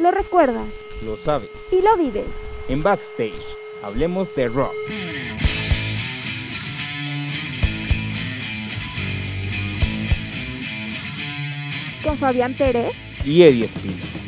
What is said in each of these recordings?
Lo recuerdas. Lo sabes. Y lo vives. En Backstage, hablemos de rock. Con Fabián Pérez. Y Eddie Espino.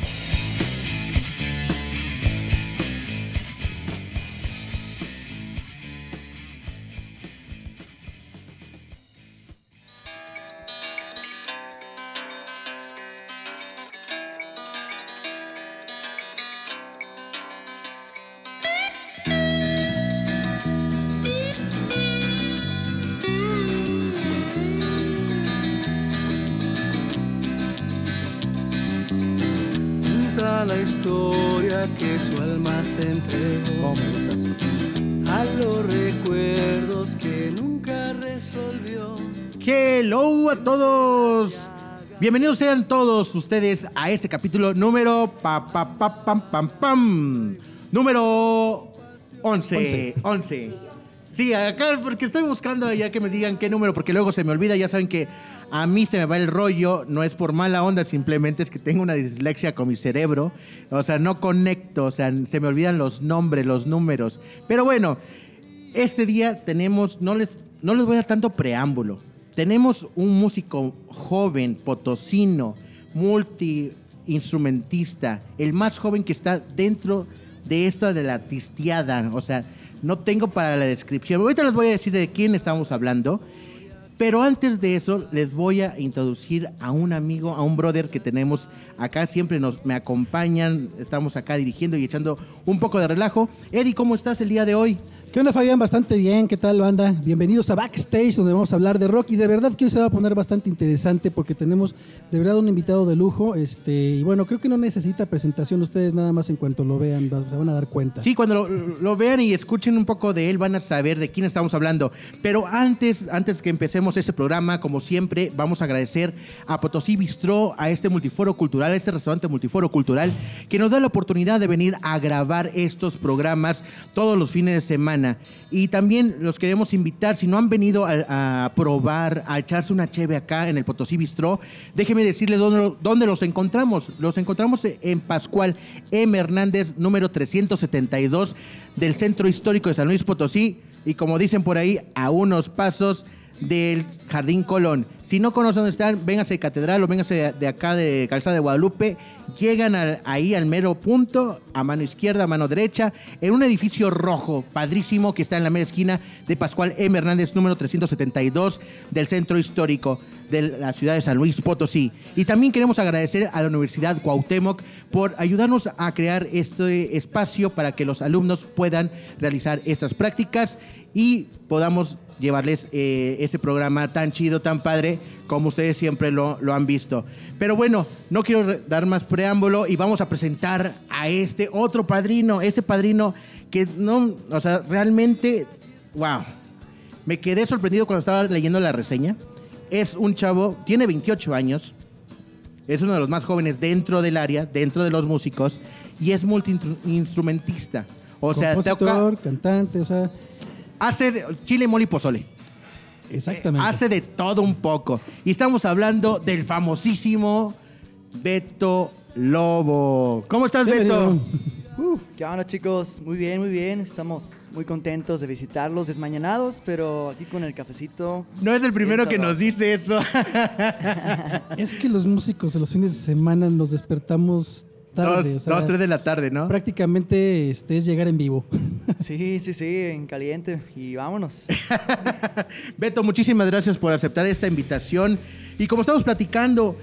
Bienvenidos sean todos ustedes a este capítulo número pa, pa, pa, pam, pam, pam. Número 11. 11. Sí, acá porque estoy buscando ya que me digan qué número, porque luego se me olvida, ya saben que a mí se me va el rollo, no es por mala onda, simplemente es que tengo una dislexia con mi cerebro. O sea, no conecto, o sea, se me olvidan los nombres, los números. Pero bueno, este día tenemos, no les, no les voy a dar tanto preámbulo. Tenemos un músico joven, potosino, multi-instrumentista, el más joven que está dentro de esta de la artistiada. O sea, no tengo para la descripción. Ahorita les voy a decir de quién estamos hablando. Pero antes de eso, les voy a introducir a un amigo, a un brother que tenemos acá. Siempre nos, me acompañan, estamos acá dirigiendo y echando un poco de relajo. Eddie, ¿cómo estás el día de hoy? ¿Qué onda, Fabián? Bastante bien. ¿Qué tal, banda? Bienvenidos a Backstage, donde vamos a hablar de rock. Y de verdad que hoy se va a poner bastante interesante porque tenemos de verdad un invitado de lujo. Este, y bueno, creo que no necesita presentación. Ustedes nada más en cuanto lo vean se van a dar cuenta. Sí, cuando lo, vean y escuchen un poco de él, van a saber de quién estamos hablando. Pero antes, antes que empecemos ese programa, como siempre, vamos a agradecer a Potosí Bistró, a este multiforo cultural, a este restaurante multiforo cultural, que nos da la oportunidad de venir a grabar estos programas todos los fines de semana. Y también los queremos invitar, si no han venido a, probar, a echarse una cheve acá en el Potosí Bistró, déjenme decirles dónde, dónde, los encontramos. Los encontramos en Pascual M. Hernández, número 372 del Centro Histórico de San Luis Potosí. Y como dicen por ahí, a unos pasos del Jardín Colón. Si no conocen dónde están, véngase de Catedral o véngase de acá de Calzada de Guadalupe. Llegan ahí al mero punto, a mano izquierda, a mano derecha, en un edificio rojo, padrísimo, que está en la mera esquina de Pascual M. Hernández, número 372 del Centro Histórico de la ciudad de San Luis Potosí. Y también queremos agradecer a la Universidad Cuauhtémoc por ayudarnos a crear este espacio para que los alumnos puedan realizar estas prácticas y podamos llevarles eh, ese programa tan chido, tan padre, como ustedes siempre lo, lo, han visto. Pero bueno, no quiero dar más preámbulo y vamos a presentar a este otro padrino, este padrino que no, o sea, realmente, wow, me quedé sorprendido cuando estaba leyendo la reseña. Es un chavo, tiene 28 años, es uno de los más jóvenes dentro del área, dentro de los músicos, y es multiinstrumentista. O sea, Compositor, toca, cantante, o sea hace de, chile, mole y pozole. Exactamente. Eh, hace de todo un poco. Y estamos hablando del famosísimo Beto Lobo. ¿Cómo estás, Beto? Uh, ¿Qué onda, chicos? Muy bien, muy bien. Estamos muy contentos de visitarlos, desmañanados, pero aquí con el cafecito. No es el primero que nos dice eso. es que los músicos de los fines de semana nos despertamos tarde. Dos, o sea, dos, tres de la tarde, ¿no? Prácticamente este, es llegar en vivo. Sí, sí, sí, en caliente. Y vámonos. Beto, muchísimas gracias por aceptar esta invitación. Y como estamos platicando,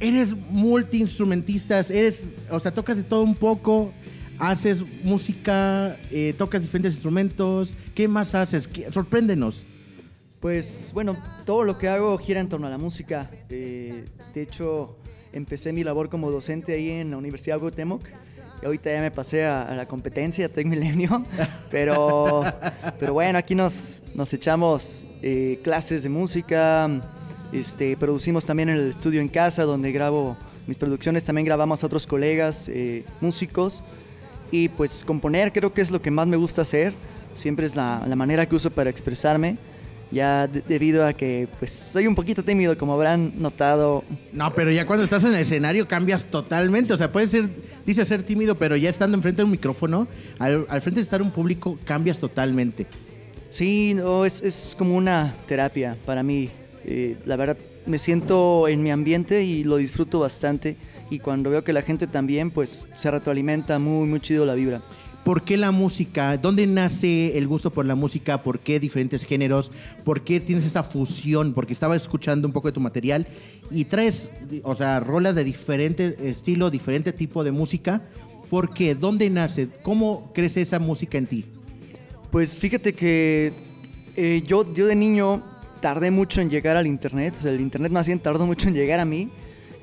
eres multiinstrumentista, eres, o sea, tocas de todo un poco, haces música, eh, tocas diferentes instrumentos. ¿Qué más haces? ¿Qué? Sorpréndenos. Pues bueno, todo lo que hago gira en torno a la música. Eh, de hecho, empecé mi labor como docente ahí en la Universidad Cuauhtémoc. Y ahorita ya me pasé a, la competencia Tech Milenio. Pero, pero bueno, aquí nos, nos echamos eh, clases de música. Este, producimos también en el estudio en casa, donde grabo mis producciones. También grabamos a otros colegas eh, músicos. Y pues componer creo que es lo que más me gusta hacer. Siempre es la, la manera que uso para expresarme. Ya de- debido a que pues soy un poquito tímido, como habrán notado. No, pero ya cuando estás en el escenario cambias totalmente. O sea, puedes ser, dice ser tímido, pero ya estando enfrente de un micrófono, al, al frente de estar un público, cambias totalmente. Sí, no, es, es como una terapia para mí. Eh, la verdad, me siento en mi ambiente y lo disfruto bastante. Y cuando veo que la gente también, pues se retroalimenta muy, muy chido la vibra. ¿Por qué la música? ¿Dónde nace el gusto por la música? ¿Por qué diferentes géneros? ¿Por qué tienes esa fusión? Porque estaba escuchando un poco de tu material y traes, o sea, rolas de diferente estilo, diferente tipo de música. ¿Por qué? ¿Dónde nace? ¿Cómo crece esa música en ti? Pues fíjate que eh, yo, yo de niño tardé mucho en llegar al internet, o sea, el internet más bien tardó mucho en llegar a mí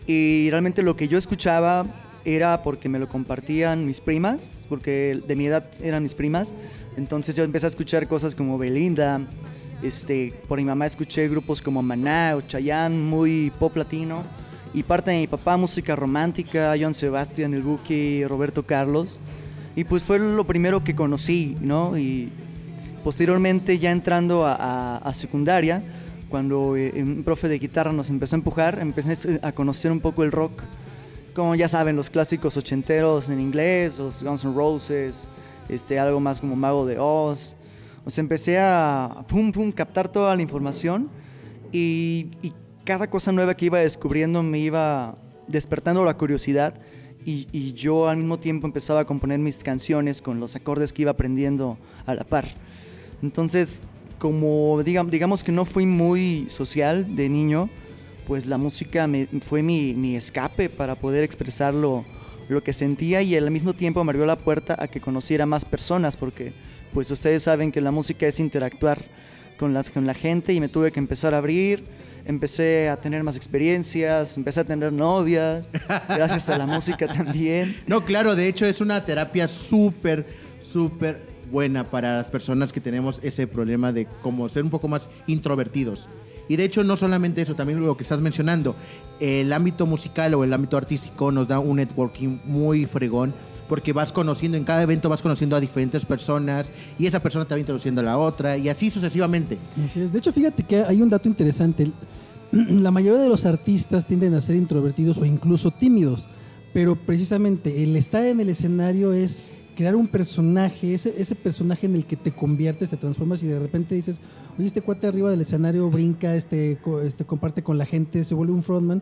y realmente lo que yo escuchaba era porque me lo compartían mis primas, porque de mi edad eran mis primas, entonces yo empecé a escuchar cosas como Belinda, este, por mi mamá escuché grupos como Maná o Chayanne, muy pop latino, y parte de mi papá música romántica, John Sebastian, el Buki, Roberto Carlos, y pues fue lo primero que conocí, ¿no? Y posteriormente ya entrando a, a- a secundaria, cuando eh, un profe de guitarra nos empezó a empujar, empecé a conocer un poco el rock, como ya saben, los clásicos ochenteros en inglés, los Guns N' Roses, este, algo más como Mago de Oz. O sea, empecé a pum, pum, captar toda la información y, y cada cosa nueva que iba descubriendo me iba despertando la curiosidad y, y yo al mismo tiempo empezaba a componer mis canciones con los acordes que iba aprendiendo a la par. Entonces, como digamos, que no fui muy social de niño, pues la música me- fue mi, mi escape para poder expresar lo, lo que sentía y al mismo tiempo me abrió la puerta a que conociera más personas, porque pues ustedes saben que la música es interactuar con, las, con la gente y me tuve que empezar a abrir, empecé a tener más experiencias, empecé a tener novias, gracias a la música también. No, claro, de hecho es una terapia súper, súper buena para las personas que tenemos ese problema de como ser un poco más introvertidos. Y de hecho no solamente eso, también lo que estás mencionando, el ámbito musical o el ámbito artístico nos da un networking muy fregón porque vas conociendo, en cada evento vas conociendo a diferentes personas y esa persona te va introduciendo a la otra y así sucesivamente. Así es. De hecho, fíjate que hay un dato interesante. La mayoría de los artistas tienden a ser introvertidos o incluso tímidos, pero precisamente el estar en el escenario es crear un personaje, ese, ese personaje en el que te conviertes, te transformas y de repente dices, oye, este cuate arriba del escenario brinca, este, este comparte con la gente, se vuelve un frontman.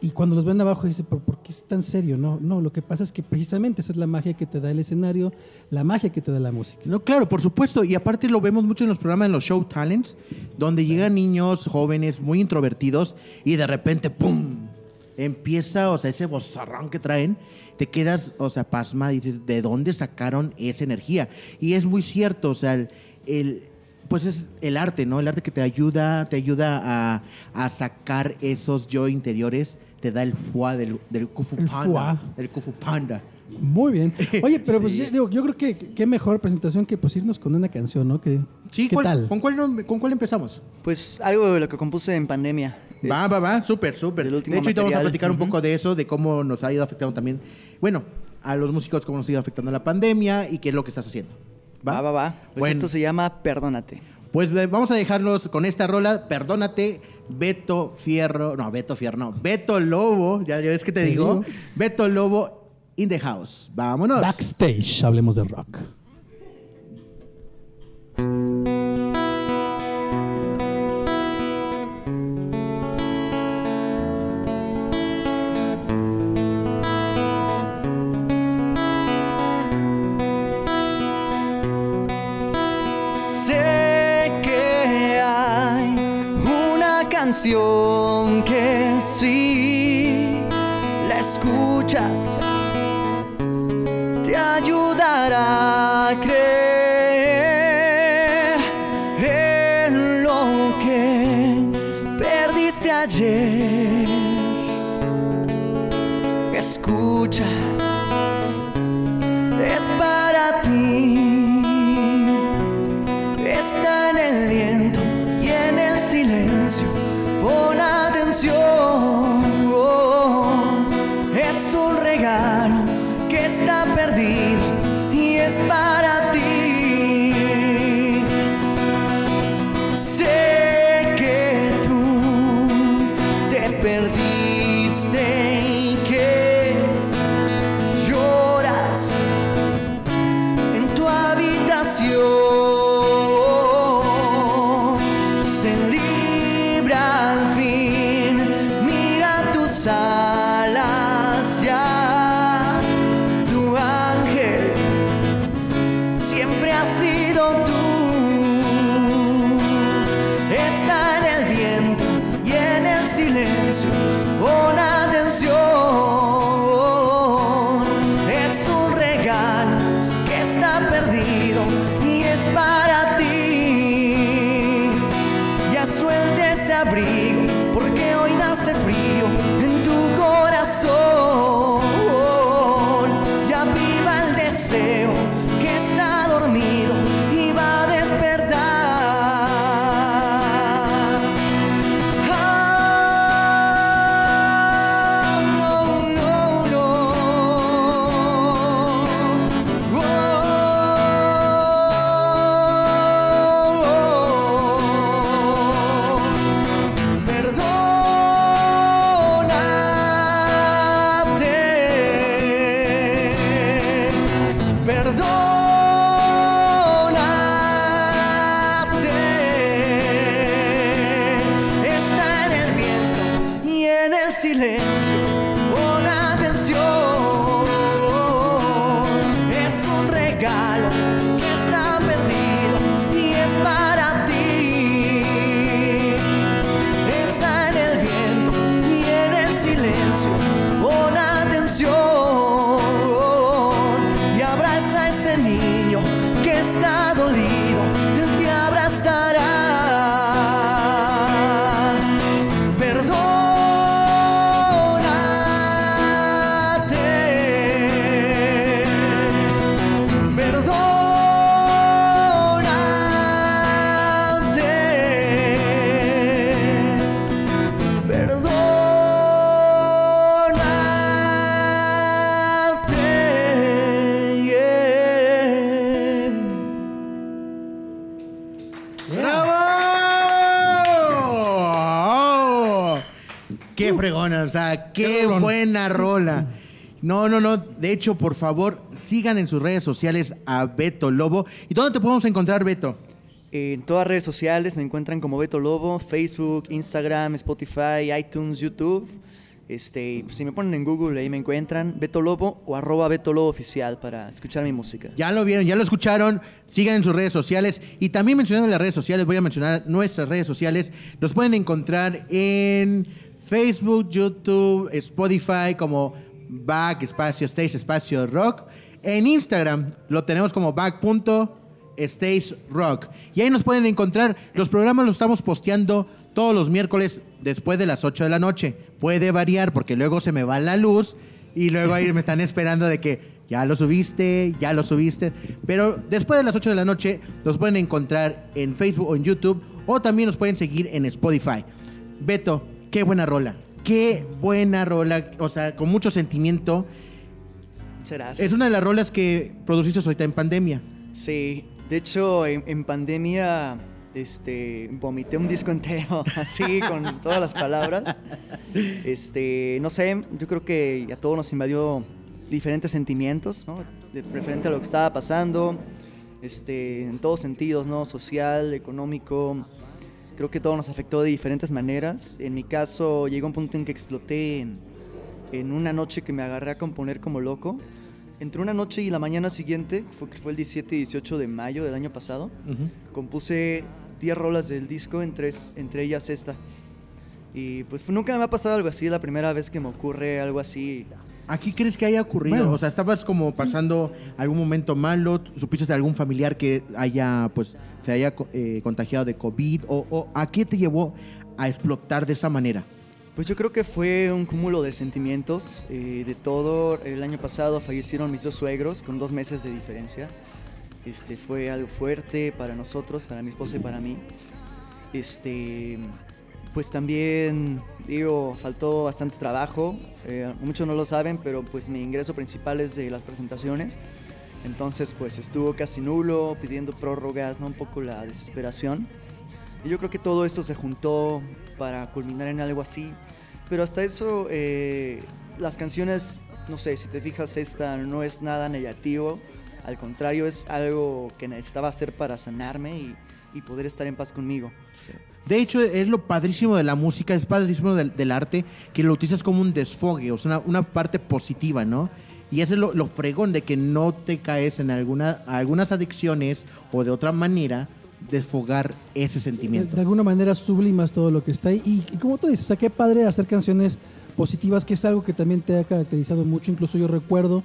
Y cuando los ven abajo dice, ¿por, ¿por qué es tan serio? No, no, lo que pasa es que precisamente esa es la magia que te da el escenario, la magia que te da la música. No, claro, por supuesto. Y aparte lo vemos mucho en los programas, en los show talents, donde llegan niños jóvenes muy introvertidos y de repente, ¡pum! Empieza, o sea, ese bozarrón que traen, te quedas, o sea, pasma y dices, ¿de dónde sacaron esa energía? Y es muy cierto, o sea, el, el- pues es el arte, ¿no? El arte que te ayuda, te ayuda a, a sacar esos yo interiores, te da el fuá del, del Kufu El Panda. fuá. El Kufu Panda. Muy bien. Oye, pero pues yo, digo, yo creo que qué mejor presentación que pues irnos con una canción, ¿no? Que, Sí, ¿Qué ¿cuál- tal? ¿con cuál, ¿con cuál empezamos? Pues algo de lo que compuse en pandemia. Va, va, va, súper, súper. del De último hecho, ahorita vamos a platicar un poco de eso, de cómo nos ha ido afectando también, bueno, a los músicos, cómo nos ha ido afectando la pandemia y qué es lo que estás haciendo. Va, va, va. Pues Bueno. esto se llama Perdónate. Pues eh, vamos a dejarlos con esta rola, perdónate, Beto Fierro, no, Beto Fierro, no, Beto Lobo, ya, ya ves que te, Te digo, digo. Beto Lobo in the house. Vámonos. Backstage, hablemos de rock. Canción que si O sea, qué buena rola. No, no, no. De hecho, por favor, sigan en sus redes sociales a Beto Lobo. ¿Y dónde te podemos encontrar, Beto? En todas redes sociales me encuentran como Beto Lobo, Facebook, Instagram, Spotify, iTunes, YouTube. Este, si me ponen en Google ahí me encuentran Beto Lobo o arroba Beto Lobo oficial para escuchar mi música. Ya lo vieron, ya lo escucharon. Sigan en sus redes sociales. Y también mencionando las redes sociales, voy a mencionar nuestras redes sociales. Nos pueden encontrar en Facebook, YouTube, Spotify como Back Espacio Stage Espacio Rock. En Instagram lo tenemos como back.stage rock. Y ahí nos pueden encontrar. Los programas los estamos posteando todos los miércoles después de las 8 de la noche. Puede variar porque luego se me va la luz y luego ahí me están esperando de que ya lo subiste, ya lo subiste. Pero después de las 8 de la noche los pueden encontrar en Facebook o en YouTube o también nos pueden seguir en Spotify. Beto, qué buena rola. Qué buena rola, o sea, con mucho sentimiento. Muchas gracias. Es una de las rolas que produciste ahorita en pandemia. Sí, de hecho en, en pandemia este, vomité un disco entero, así, con todas las palabras. Este, no sé, yo creo que a todos nos invadió diferentes sentimientos, ¿no? De referente a lo que estaba pasando, este, en todos sentidos, ¿no? Social, económico. Creo que todo nos afectó de diferentes maneras. En mi caso, llegó un punto en que exploté en, en una noche que me agarré a componer como loco. Entre una noche y la mañana siguiente, fue, que fue el 17 y 18 de mayo del año pasado, compuse 10 rolas del disco, entre, entre ellas esta. Y pues nunca me ha pasado algo así, la primera vez que me ocurre algo así. ¿Aquí crees que haya ocurrido? Bueno. O sea, estabas como pasando algún momento malo, supiste de algún familiar que haya, pues, se haya eh, contagiado de COVID, o, o ¿a qué te llevó a explotar de esa manera? Pues yo creo que fue un cúmulo de sentimientos, eh, de todo. El año pasado fallecieron mis dos suegros con dos meses de diferencia. Este, fue algo fuerte para nosotros, para mi esposa y para mí. Este, pues también, digo, faltó bastante trabajo. eh, muchos no lo saben, pero pues mi ingreso principal es de las presentaciones. Entonces, pues estuvo casi nulo, pidiendo prórrogas, ¿no? Un poco la desesperación. Y yo creo que todo esto se juntó para culminar en algo así. Pero hasta eso, eh, las canciones, no sé, si te fijas, esta no es nada negativo. Al contrario, es algo que necesitaba hacer para sanarme y poder estar en paz conmigo. De hecho, es lo padrísimo de la música, es padrísimo del, del arte, que lo utilizas como un desfogue, o sea, una, una parte positiva, ¿no? Y eso es lo, lo fregón de que no te caes en alguna, algunas adicciones o de otra manera desfogar ese De, sentimiento. de alguna manera sublimas todo lo que está ahí. Y, y como tú dices, o sea, qué padre hacer canciones positivas, que es algo que también te ha caracterizado mucho. Incluso yo recuerdo,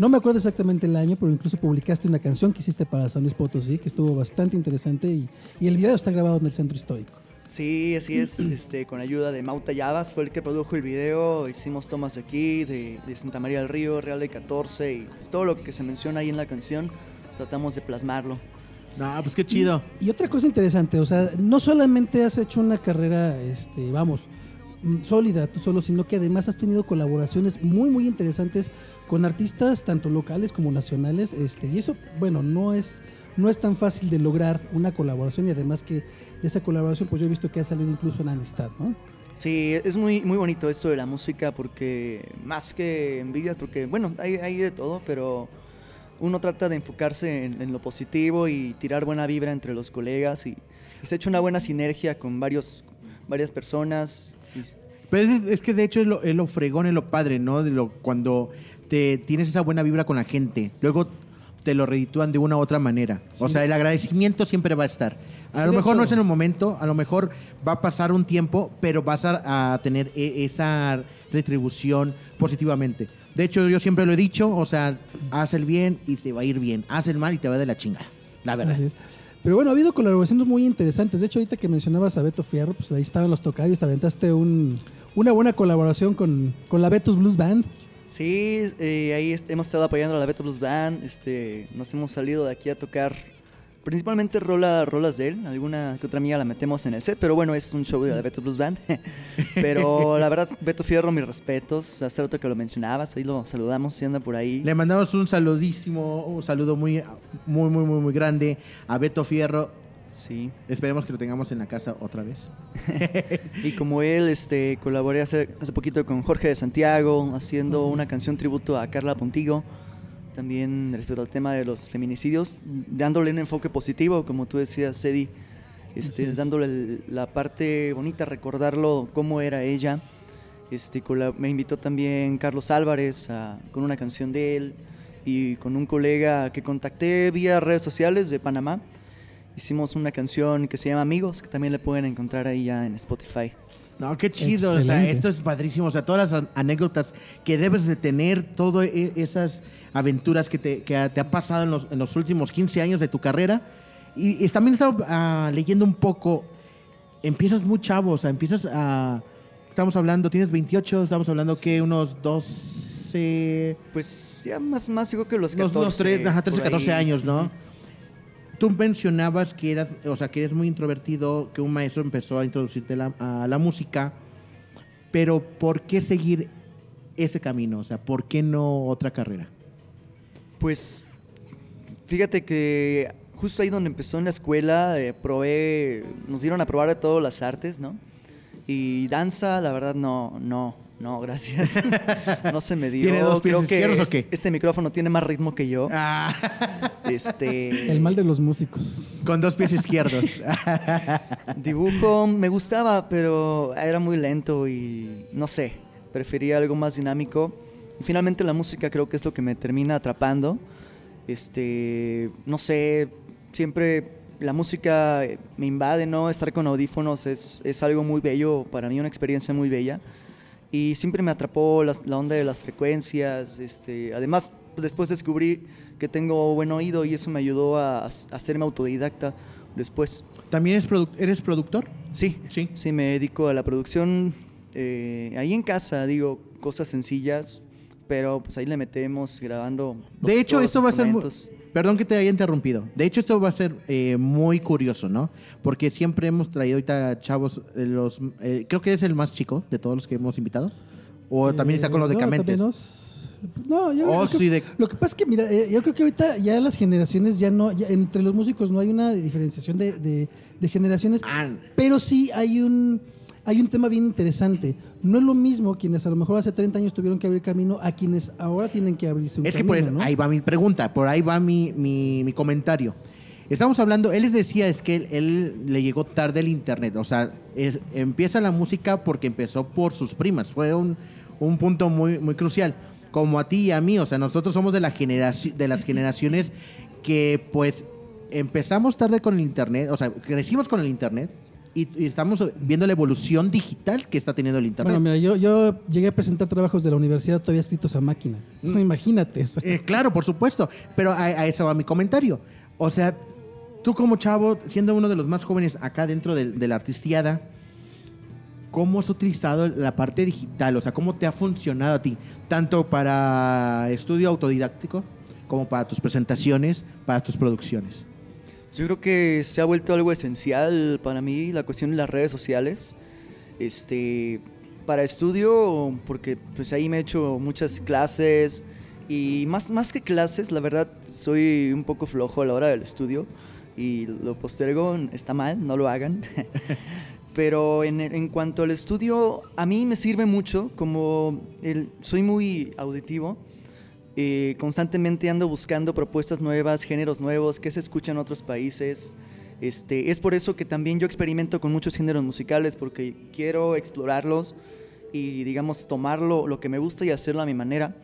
no me acuerdo exactamente el año, pero incluso publicaste una canción que hiciste para San Luis Potosí, que estuvo bastante interesante y, y el video está grabado en el centro histórico. Sí, así es, este, con ayuda de Mauta Llavas, fue el que produjo el video, hicimos tomas de aquí, de, de Santa María del Río, Real de 14, y pues, todo lo que se menciona ahí en la canción, tratamos de plasmarlo. No, pues qué chido. Y otra cosa interesante, o sea, no solamente has hecho una carrera, este, vamos, mm, sólida tú solo, sino que además has tenido colaboraciones muy, muy interesantes con artistas tanto locales como nacionales, este, y eso, bueno, no es, no es tan fácil de lograr una colaboración y además que de esa colaboración, pues yo he visto que ha salido incluso en amistad, ¿no? Sí, es muy, muy bonito esto de la música porque más que envidias, porque bueno, hay, hay de todo, pero uno trata de enfocarse en, en lo positivo y tirar buena vibra entre los colegas y, y se ha hecho una buena sinergia con varios, varias personas. y- Pero es, es que de hecho es lo, es lo fregón, es lo padre, ¿no? De lo, cuando te tienes esa buena vibra con la gente, luego te lo reditúan de una u otra manera. O sea, el agradecimiento siempre va a estar. A Sí, lo mejor no es en el momento, a lo mejor va a pasar un tiempo, pero vas a, a tener e- esa retribución positivamente. De hecho, yo siempre lo he dicho, o sea, haz el bien y te va a ir bien. Haz el mal y te va de la chingada. La verdad. Así es. Pero bueno, ha habido colaboraciones muy interesantes. De hecho, ahorita que mencionabas a Beto Fierro, pues ahí estaban los tocayos, te aventaste un, una buena colaboración con, con la Betos Blues Band. Sí, eh, ahí hemos estado apoyando a la Beto Blues Band, este, nos hemos salido de aquí a tocar principalmente rola, rolas de él, alguna que otra amiga la metemos en el set, pero bueno, es un show de la Beto Blues Band. pero la verdad, Beto Fierro, mis respetos, hace rato que lo mencionabas, ahí lo saludamos, si anda por ahí. Le mandamos un saludísimo, un saludo muy, muy, muy, muy, muy grande a Beto Fierro. Sí. Esperemos que lo tengamos en la casa otra vez. Y como él, este, colaboré hace, hace poquito con Jorge de Santiago, haciendo una canción tributo a Carla Pontigo, también respecto al tema de los feminicidios, dándole un enfoque positivo, como tú decías, Eddie, este, es. dándole la parte bonita, recordarlo, cómo era ella. Este, me invitó también Carlos Álvarez a- con una canción de él y con un colega que contacté vía redes sociales de Panamá. Hicimos una canción que se llama Amigos, que también le pueden encontrar ahí ya en Spotify. No, qué chido. O sea, esto es padrísimo. O sea, todas las an- anécdotas que debes de tener, todas esas aventuras que te, que te ha pasado en los, en los últimos 15 años de tu carrera. Y, y también estaba ah, leyendo un poco. Empiezas muy chavo, o sea, empiezas a. Estamos hablando, tienes 28, estamos hablando que unos 12. Pues ya más, más digo que los Unos, 14. unos tres- ajá, 13, por ahí. 14 años, ¿no? Tú mencionabas que eras, o sea, que eres muy introvertido, que un maestro empezó a introducirte la- a la música, pero ¿por qué seguir ese camino? O sea, ¿por qué no otra carrera? Pues fíjate que justo ahí donde empezó en la escuela, eh, probé, nos dieron a probar de todas las artes, ¿no? Y danza, la verdad, no, no, no, gracias. no se me dio. ¿Tiene dos pies Creo que izquierdos o qué? este micrófono tiene más ritmo que yo. Ah, Este, El mal de los músicos. con dos pies izquierdos. Dibujo me gustaba, pero era muy lento y no sé, prefería algo más dinámico. Y finalmente la música creo que es lo que me termina atrapando. Este, no sé, siempre la música me invade, ¿no? Estar con audífonos es, es algo muy bello, para mí una experiencia muy bella. Y siempre me atrapó las- la onda de las frecuencias. Este, además, después descubrí que tengo buen oído y eso me ayudó a, a hacerme autodidacta después. ¿También eres, produ- eres productor? Sí, Sí. sí, me dedico a la producción eh, ahí en casa, digo, cosas sencillas, pero pues ahí le metemos grabando. De hecho, esto va a ser... Perdón que te haya interrumpido. De hecho, esto va a ser eh, muy curioso, ¿no? Porque siempre hemos traído ahorita chavos, eh, los, eh, creo que es el más chico de todos los que hemos invitado. O también está con los Eh, no, decamentes. también nos- No, yo Oh, creo- sí, de- Lo que pasa es que, mira, eh, yo creo que ahorita ya las generaciones ya no, ya entre los músicos no hay una diferenciación de, de- de generaciones, Ah, pero sí hay un, hay un tema bien interesante. No es lo mismo quienes a lo mejor hace 30 años tuvieron que abrir camino a quienes ahora tienen que abrirse un es que camino, por eso, ¿no? ahí va mi pregunta, por ahí va mi, mi- mi comentario. Estamos hablando, él les decía, es que él, él le llegó tarde el internet. O sea, es- empieza la música porque empezó por sus primas. Fue un, un punto muy, muy crucial. Como a ti y a mí, o sea, nosotros somos de, la de las generaciones que pues empezamos tarde con el internet, o sea, crecimos con el internet y, y estamos viendo la evolución digital que está teniendo el internet. Bueno, mira, yo, yo llegué a presentar trabajos de la universidad todavía escritos a máquina. No, imagínate. o sea. Eh, claro, por supuesto. Pero a, a eso va mi comentario. O sea, tú como chavo, siendo uno de los más jóvenes acá dentro del- de, la artistiada, ¿cómo has utilizado la parte digital? O sea, ¿cómo te ha funcionado a ti? Tanto para estudio autodidáctico como para tus presentaciones, para tus producciones. Yo creo que se ha vuelto algo esencial para mí la cuestión de las redes sociales. Este, para estudio, porque pues ahí me he hecho muchas clases y más, más que clases, la verdad soy un poco flojo a la hora del estudio y lo postergo, está mal, no lo hagan. Pero en, en cuanto al estudio, a mí me sirve mucho, como el, soy muy auditivo, eh, constantemente ando buscando propuestas nuevas, géneros nuevos, que se escuchan en otros países. Este, es por eso que también yo experimento con muchos géneros musicales, porque quiero explorarlos y, digamos, tomarlo lo que me gusta y hacerlo a mi manera.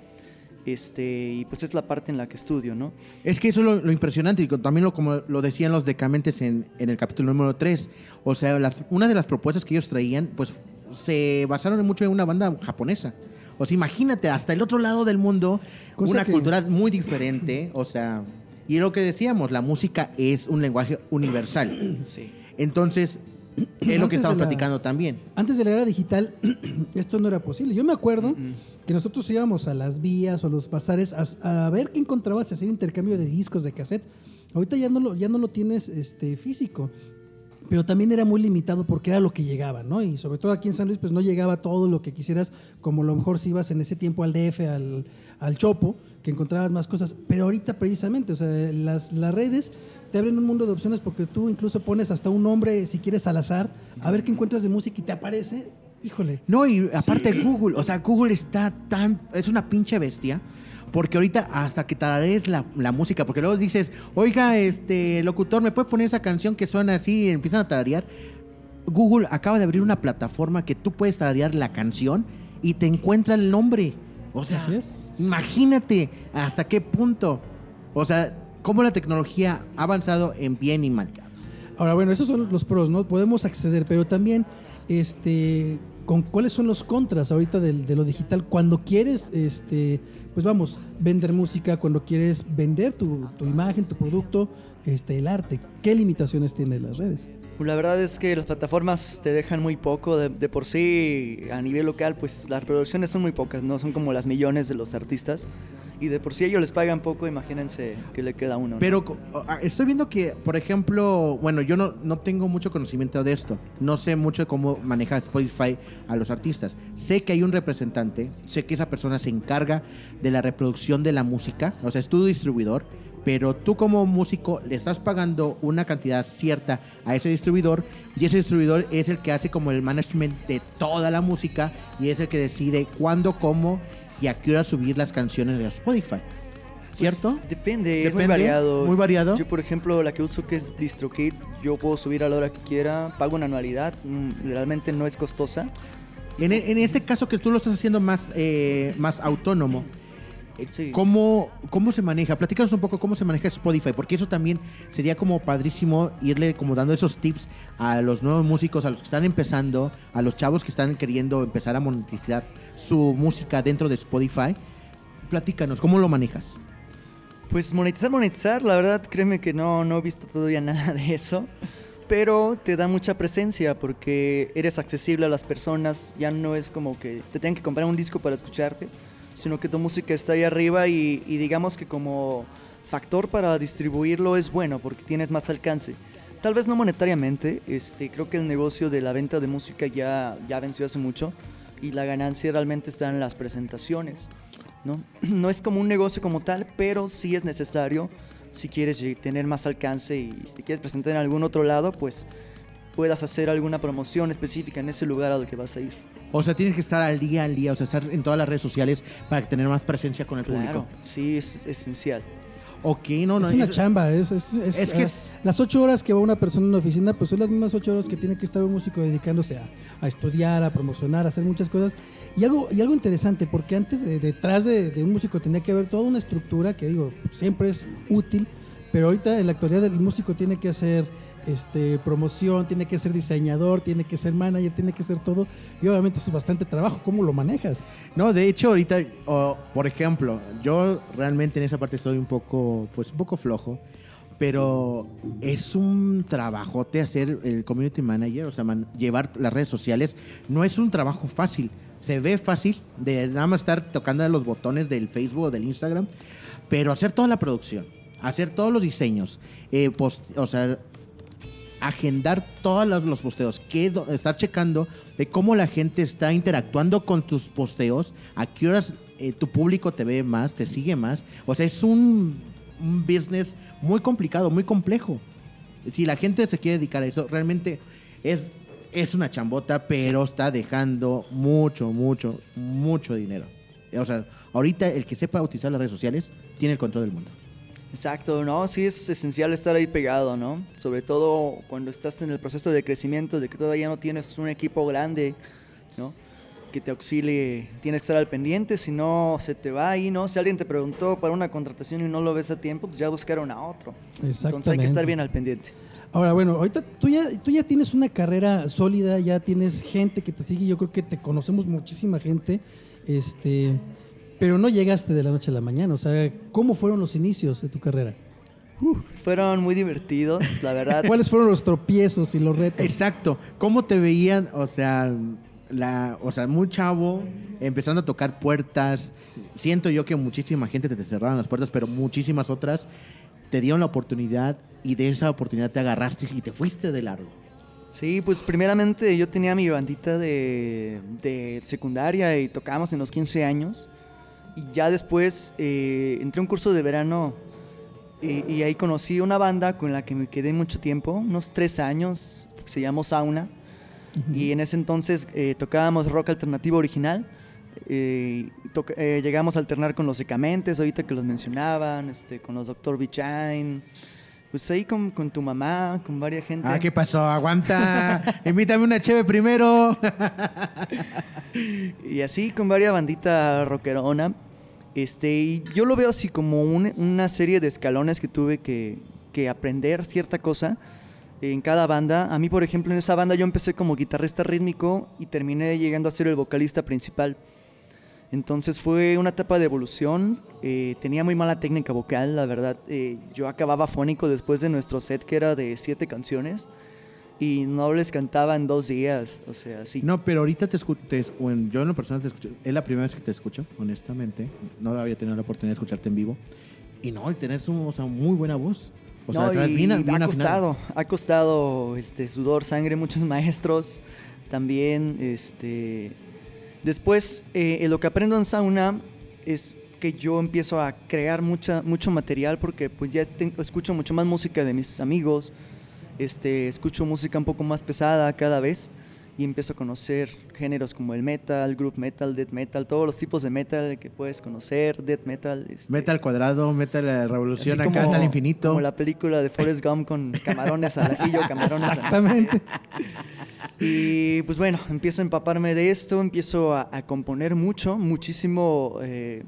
Este, y pues es la parte en la que estudio, ¿no? Es que eso es lo, lo impresionante, y también lo, como lo decían los decamentes en, en el capítulo número 3. O sea, las- una de las propuestas que ellos traían, pues se basaron mucho en una banda japonesa. O sea, imagínate, hasta el otro lado del mundo, Cosa una que- cultura muy diferente. O sea, y lo que decíamos, la música es un lenguaje universal. Sí. Entonces, es lo que estamos la- platicando también. Antes de la era digital, esto no era posible. Yo me acuerdo que nosotros íbamos a las vías o a los bazares a, a ver qué encontrabas y hacer intercambio de discos, de cassettes. Ahorita ya no lo, ya no lo tienes este, físico. Pero también era muy limitado porque era lo que llegaba, ¿no? Y sobre todo aquí en San Luis, pues no llegaba todo lo que quisieras, como a lo mejor si ibas en ese tiempo al DF, al, al Chopo, que encontrabas más cosas. Pero ahorita precisamente, o sea, las, las redes te abren un mundo de opciones porque tú incluso pones hasta un nombre, si quieres, al azar, a ver qué encuentras de música y te aparece, híjole. No, y aparte Google, o sea, Google está tan, es una pinche bestia, porque ahorita hasta que tararees la, la música, porque luego dices, oiga, este locutor, ¿me puede poner esa canción que suena así y empiezan a tararear? Google acaba de abrir una plataforma que tú puedes tararear la canción y te encuentra el nombre. O sea, Así es. imagínate hasta qué punto. O sea, cómo la tecnología ha avanzado en bien y mal. Ahora, bueno, esos son los pros, ¿no? Podemos acceder, pero también, este, con cuáles son los contras ahorita del- de, lo digital. Cuando quieres, este, pues vamos, vender música, cuando quieres vender tu, tu imagen, tu producto, este, el arte. ¿Qué limitaciones tienen las redes? La verdad es que las plataformas te dejan muy poco. De, de por sí, a nivel local, pues las reproducciones son muy pocas, no son como las millones de los artistas. Y de por sí ellos les pagan poco, imagínense que le queda uno. ¿no? Pero ah, estoy viendo que, por ejemplo, bueno, yo no, no tengo mucho conocimiento de esto. No sé mucho de cómo maneja Spotify a los artistas. Sé que hay un representante, sé que esa persona se encarga de la reproducción de la música, o sea, es tu distribuidor, pero tú como músico le estás pagando una cantidad cierta a ese distribuidor y ese distribuidor es el que hace como el management de toda la música y es el que decide cuándo, cómo y a qué hora subir las canciones de Spotify. Pues, ¿Cierto? depende, es muy variado. muy variado. Yo, por ejemplo, la que uso que es DistroKid, yo puedo subir a la hora que quiera, pago una anualidad, mm, realmente no es costosa. En, en este caso que tú lo estás haciendo más, eh, más autónomo, Sí. ¿cómo, ¿cómo se maneja? Platícanos un poco cómo se maneja Spotify, porque eso también sería como padrísimo irle como dando esos tips a los nuevos músicos, a los que están empezando, a los chavos que están queriendo empezar a monetizar su música dentro de Spotify. Platícanos, ¿cómo lo manejas? Pues monetizar, monetizar, la verdad créeme que no, no he visto todavía nada de eso. Pero te da mucha presencia porque eres accesible a las personas. Ya no es como que te tengan que comprar un disco para escucharte, sino que tu música está ahí arriba y, y digamos que como factor para distribuirlo es bueno porque tienes más alcance. Tal vez no monetariamente, este, creo que el negocio de la venta de música ya, ya venció hace mucho y la ganancia realmente está en las presentaciones. ¿no? No es como un negocio como tal, pero sí es necesario si quieres lle- tener más alcance y si te quieres presentar en algún otro lado, pues puedas hacer alguna promoción específica en ese lugar a lo que vas a ir. O sea, tienes que estar al día, al día, o sea, estar en todas las redes sociales para tener más presencia con el Claro, público. sí, es esencial. Ok, no, no. es una eso- chamba, es, es, es- es que es- las ocho horas que va una persona en una oficina, pues son las mismas ocho horas que tiene que estar un músico dedicándose a, a estudiar, a promocionar, a hacer muchas cosas. Y algo, y algo interesante, porque antes de- detrás de, de un músico tenía que haber toda una estructura que digo, siempre es útil, pero ahorita en la actualidad el músico tiene que hacer este, promoción, tiene que ser diseñador, tiene que ser manager, tiene que ser todo. Y obviamente es bastante trabajo. ¿Cómo lo manejas? No, de hecho, ahorita, por ejemplo, yo realmente en esa parte estoy un poco, pues un poco flojo, pero es un trabajote hacer el community manager, o sea, llevar las redes sociales. No es un trabajo fácil. Se ve fácil de nada más estar tocando los botones del Facebook o del Instagram, pero hacer toda la producción, hacer todos los diseños, eh, o sea, agendar todos los, posteos, que estar checando de cómo la gente está interactuando con tus posteos, a qué horas eh, tu público te ve más, te sigue más. O sea, es un, un business muy complicado, muy complejo. Si la gente se quiere dedicar a eso, realmente es, es una chambota, pero está dejando mucho, mucho, mucho dinero. O sea, ahorita el que sepa utilizar las redes sociales tiene el control del mundo. Exacto, ¿no? Sí es esencial estar ahí pegado, ¿no? Sobre todo cuando estás en el proceso de crecimiento, de que todavía no tienes un equipo grande, ¿no? Que te auxilie, tienes que estar al pendiente, si no se te va ahí, ¿no? Si alguien te preguntó para una contratación y no lo ves a tiempo, pues ya buscaron a otro. Entonces hay que estar bien al pendiente. Ahora, bueno, ahorita tú ya, tú ya tienes una carrera sólida, ya tienes gente que te sigue, yo creo que te conocemos muchísima gente, este, pero no llegaste de la noche a la mañana, o sea, ¿cómo fueron los inicios de tu carrera? Fueron muy divertidos, la verdad. ¿Cuáles fueron los tropiezos y los retos? Exacto. ¿Cómo te veían? O sea, la, o sea, muy chavo, empezando a tocar puertas. Siento yo que muchísima gente te cerraban las puertas, pero muchísimas otras te dieron la oportunidad y de esa oportunidad te agarraste y te fuiste de largo. Sí, pues primeramente yo tenía mi bandita de, de secundaria y tocábamos en los 15 años. Y ya después eh, entré a un curso de verano y, y ahí conocí una banda con la que me quedé mucho tiempo, unos tres años, se llamó Sauna. Y en ese entonces eh, tocábamos rock alternativo original. eh, toca- eh, llegamos a alternar con los Secamentes, ahorita que los mencionaban, este, con los Dr. Bichain. Pues ahí con, con tu mamá, con varias gente. Ah, ¿qué pasó? Aguanta. Invítame una cheve primero. Y así con varias bandita rockerona. Este, y yo lo veo así como un- una serie de escalones que tuve que, que aprender cierta cosa en cada banda. A mí, por ejemplo, en esa banda yo empecé como guitarrista rítmico y terminé llegando a ser el vocalista principal. Entonces fue una etapa de evolución. eh, tenía muy mala técnica vocal, la verdad. eh, yo acababa fónico después de nuestro set que era de siete canciones y no les cantaba en dos días. O sea, sí. No, pero ahorita te escucho, bueno, yo en lo personal te escucho, es la primera vez que te escucho, honestamente. No había tenido la oportunidad de escucharte en vivo. Y no, y tener su, o sea, muy buena voz. O sea, no, atrás, y bien- ha bien afinado. costado, ha costado este, sudor, sangre, muchos maestros también. Este, después, eh, lo que aprendo en sauna es que yo empiezo a crear mucha, mucho material porque pues ya escucho mucho más música de mis amigos, este, escucho música un poco más pesada cada vez y empiezo a conocer géneros como el metal, group metal, death metal, todos los tipos de metal que puedes conocer, death metal. este, Meta al cuadrado, meta la revolución acá al infinito. Como la película de Forrest Gump con camarones al ajillo, camarones Exactamente. Y pues bueno, empiezo a empaparme de esto, empiezo a, a componer mucho, muchísimo, eh,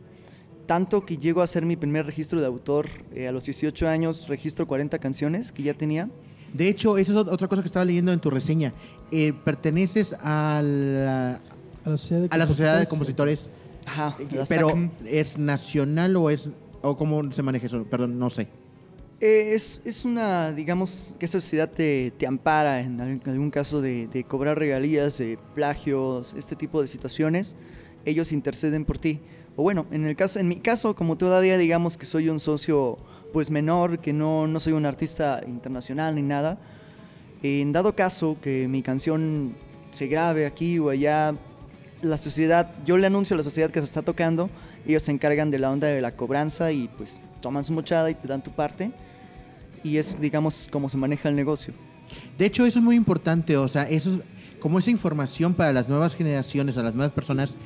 tanto que llego a hacer mi primer registro de autor eh, a los 18 años, registro 40 canciones que ya tenía. De hecho, eso es ot- otra cosa que estaba leyendo en tu reseña. Eh, perteneces a la, A la sociedad de a la sociedad de compositores. Ajá, la pero. ¿es nacional o es o cómo se maneja eso? Perdón, no sé. Eh, es, es una, digamos, que esa sociedad te, te ampara en algún caso de, de cobrar regalías, de plagios, este tipo de situaciones. Ellos interceden por ti. O bueno, en, el caso, en mi caso, como todavía digamos que soy un socio pues menor, que no, no soy un artista internacional ni nada, en dado caso que mi canción se grabe aquí o allá, la sociedad, yo le anuncio a la sociedad que se está tocando, ellos se encargan de la onda de la cobranza y pues toman su mochada y te dan tu parte. Y es, digamos, cómo se maneja el negocio. De hecho, eso es muy importante, o sea, eso es como esa información para las nuevas generaciones, a las nuevas personas,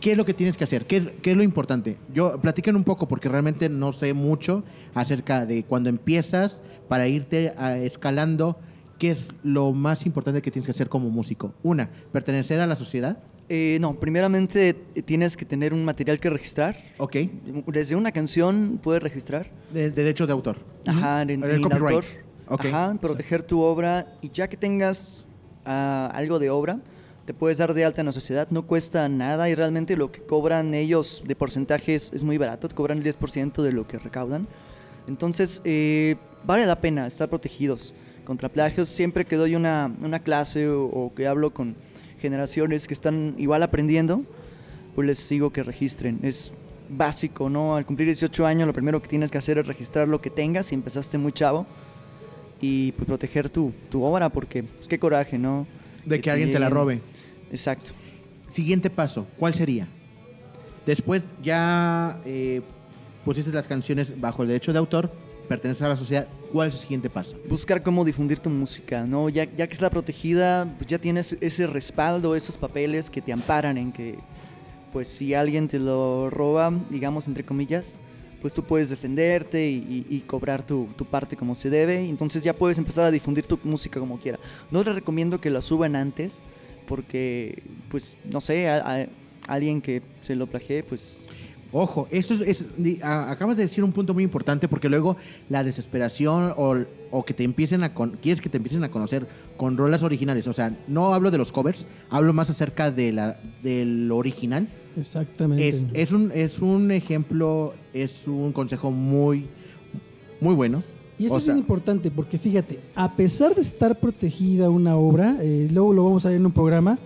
¿Qué es lo que tienes que hacer? ¿Qué, qué es lo importante? Yo platiquen un poco porque realmente no sé mucho acerca de cuando empiezas para irte a- escalando. ¿Qué es lo más importante que tienes que hacer como músico? Una, pertenecer a la sociedad. Eh, no, primeramente eh, tienes que tener un material que registrar. Ok. Desde una canción puedes registrar. De, de derecho de autor. Ajá, en copyright. autor. Ok. Ajá, proteger tu obra y ya que tengas ah, algo de obra, te puedes dar de alta en la sociedad. No cuesta nada y realmente lo que cobran ellos de porcentajes es muy barato. Te cobran el 10% de lo que recaudan. Entonces, eh, vale la pena estar protegidos contra plagios. Siempre que doy una, una clase o, o que hablo con generaciones que están igual aprendiendo, pues les digo que registren. Es básico, ¿no? Al cumplir 18 años, lo primero que tienes que hacer es registrar lo que tengas si empezaste muy chavo y pues proteger tu, tu obra, porque pues, qué coraje, ¿no? De que alguien te la lleguen- robe. Exacto. Siguiente paso, ¿cuál sería? Después ya eh, pusiste las canciones bajo el derecho de autor, perteneces a la sociedad. ¿Cuál es el siguiente paso? Buscar cómo difundir tu música, ¿no? Ya, ya que está protegida, pues ya tienes ese respaldo, esos papeles que te amparan en que, pues si alguien te lo roba, digamos entre comillas, pues tú puedes defenderte y, y- y cobrar tu, tu parte como se debe. y Entonces ya puedes empezar a difundir tu música como quiera. No les recomiendo que la suban antes, porque, pues, no sé, a, a- alguien que se lo plagié, pues Ojo, eso es, es- di- a- acabas de decir un punto muy importante porque luego la desesperación o, o que te empiecen a con- quieres que te empiecen a conocer con rolas originales, o sea, no hablo de los covers, hablo más acerca de la del original. Exactamente. Es, es un es un ejemplo, es un consejo muy muy bueno. Y esto O es sea, bien importante porque fíjate, a pesar de estar protegida una obra, eh, luego lo vamos a ver en un programa,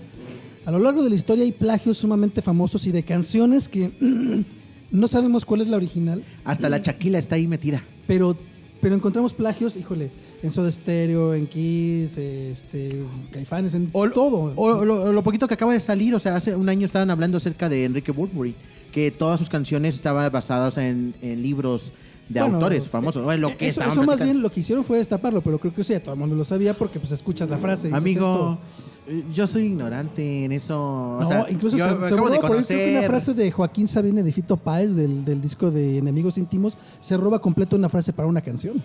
a lo largo de la historia hay plagios sumamente famosos y de canciones que no sabemos cuál es la original, hasta la chaquila está ahí metida. pero, pero encontramos plagios, híjole, en Soda Stereo, en Kiss, este, Caifanes, en O- todo. O lo, lo poquito que acaba de salir, o sea, hace un año estaban hablando acerca de Enrique Burberry, que todas sus canciones estaban basadas en, en libros de Bueno, autores famosos. Bueno, lo que eso, eso más bien lo que hicieron fue destaparlo, pero creo que eso ya todo el mundo lo sabía porque pues escuchas la frase. y dices Amigo, esto. eh, yo soy ignorante en eso. o No, sea, incluso yo se, se de por ahí, creo que una frase de Joaquín Sabina de Fito Páez del, del disco de Enemigos Íntimos se roba completo una frase para una canción.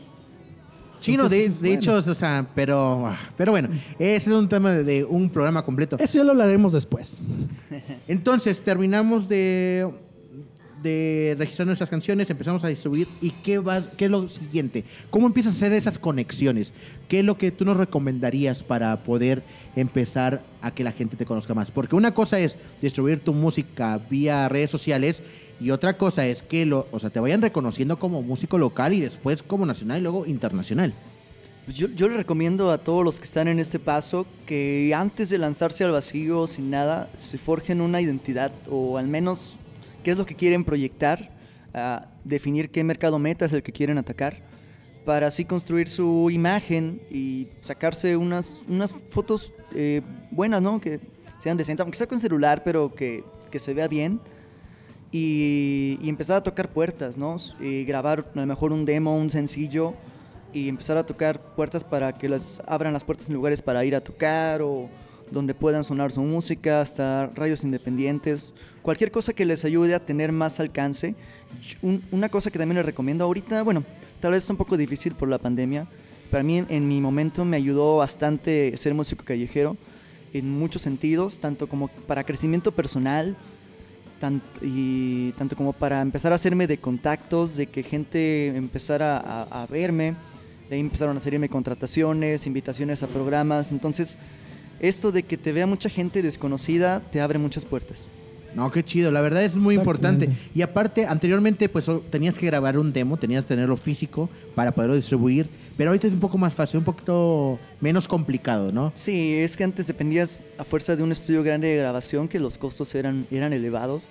Chino, de, Entonces, de bueno. hecho, o sea, pero, ah, pero bueno, ese es un tema de, de un programa completo. Eso ya lo hablaremos después. Entonces, terminamos de, de registrar nuestras canciones, empezamos a distribuir. ¿Y qué, va, qué es lo siguiente? ¿Cómo empiezas a hacer esas conexiones? ¿Qué es lo que tú nos recomendarías para poder empezar a que la gente te conozca más? Porque una cosa es distribuir tu música vía redes sociales y otra cosa es que lo, o sea, te vayan reconociendo como músico local y después como nacional y luego internacional. Pues Yo, yo le recomiendo a todos los que están en este paso que antes de lanzarse al vacío sin nada, se forjen una identidad o al menos qué es lo que quieren proyectar, definir qué mercado meta es el que quieren atacar, para así construir su imagen y sacarse unas, unas fotos eh, buenas, ¿no? Que sean decentes, aunque sea con celular, pero que, que se vea bien. Y, y empezar a tocar puertas, ¿no? Y grabar a lo mejor un demo, un sencillo y empezar a tocar puertas para que les abran las puertas en lugares para ir a tocar o donde puedan sonar su música, hasta radios independientes, cualquier cosa que les ayude a tener más alcance. Un- una cosa que también les recomiendo ahorita, bueno, tal vez está un poco difícil por la pandemia, para mí en, mi momento me ayudó bastante ser músico callejero en muchos sentidos, tanto como para crecimiento personal, tant- y tanto como para empezar a hacerme de contactos, de que gente empezara a, a verme, de ahí empezaron a salirme contrataciones, invitaciones a programas, entonces esto de que te vea mucha gente desconocida te abre muchas puertas. No, qué chido, la verdad es muy importante. Y aparte, anteriormente, pues tenías que grabar un demo, tenías que tenerlo físico para poderlo distribuir, pero ahorita es un poco más fácil, un poquito menos complicado, ¿no? Sí, es que antes dependías a fuerza de un estudio grande de grabación que los costos eran, eran elevados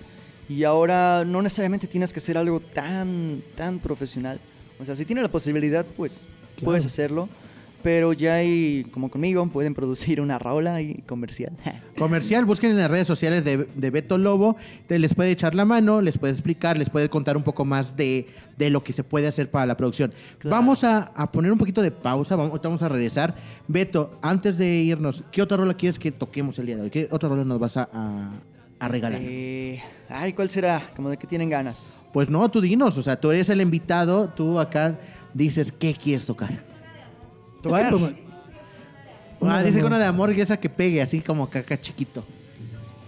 y ahora no necesariamente tienes que hacer algo tan, tan profesional. O sea, si tienes la posibilidad, pues Claro. puedes hacerlo, pero ya hay, como conmigo, pueden producir una rola y comercial. Comercial, busquen en las redes sociales de, de Beto Lobo, te les puede echar la mano, les puede explicar, les puede contar un poco más de, de lo que se puede hacer para la producción. Claro. Vamos a, a poner un poquito de pausa, vamos, a regresar. Beto, antes de irnos, ¿qué otra rola quieres que toquemos el día de hoy? ¿Qué otra rola nos vas a, a- a regalar? Este, Ay, ¿cuál será? Como de qué tienen ganas. Pues no, tú dinos, o sea, tú eres el invitado, tú acá dices, ¿qué quieres tocar? Tocar. Este, como- Ah, Una dice que una de amor y esa que pegue, así como caca chiquito.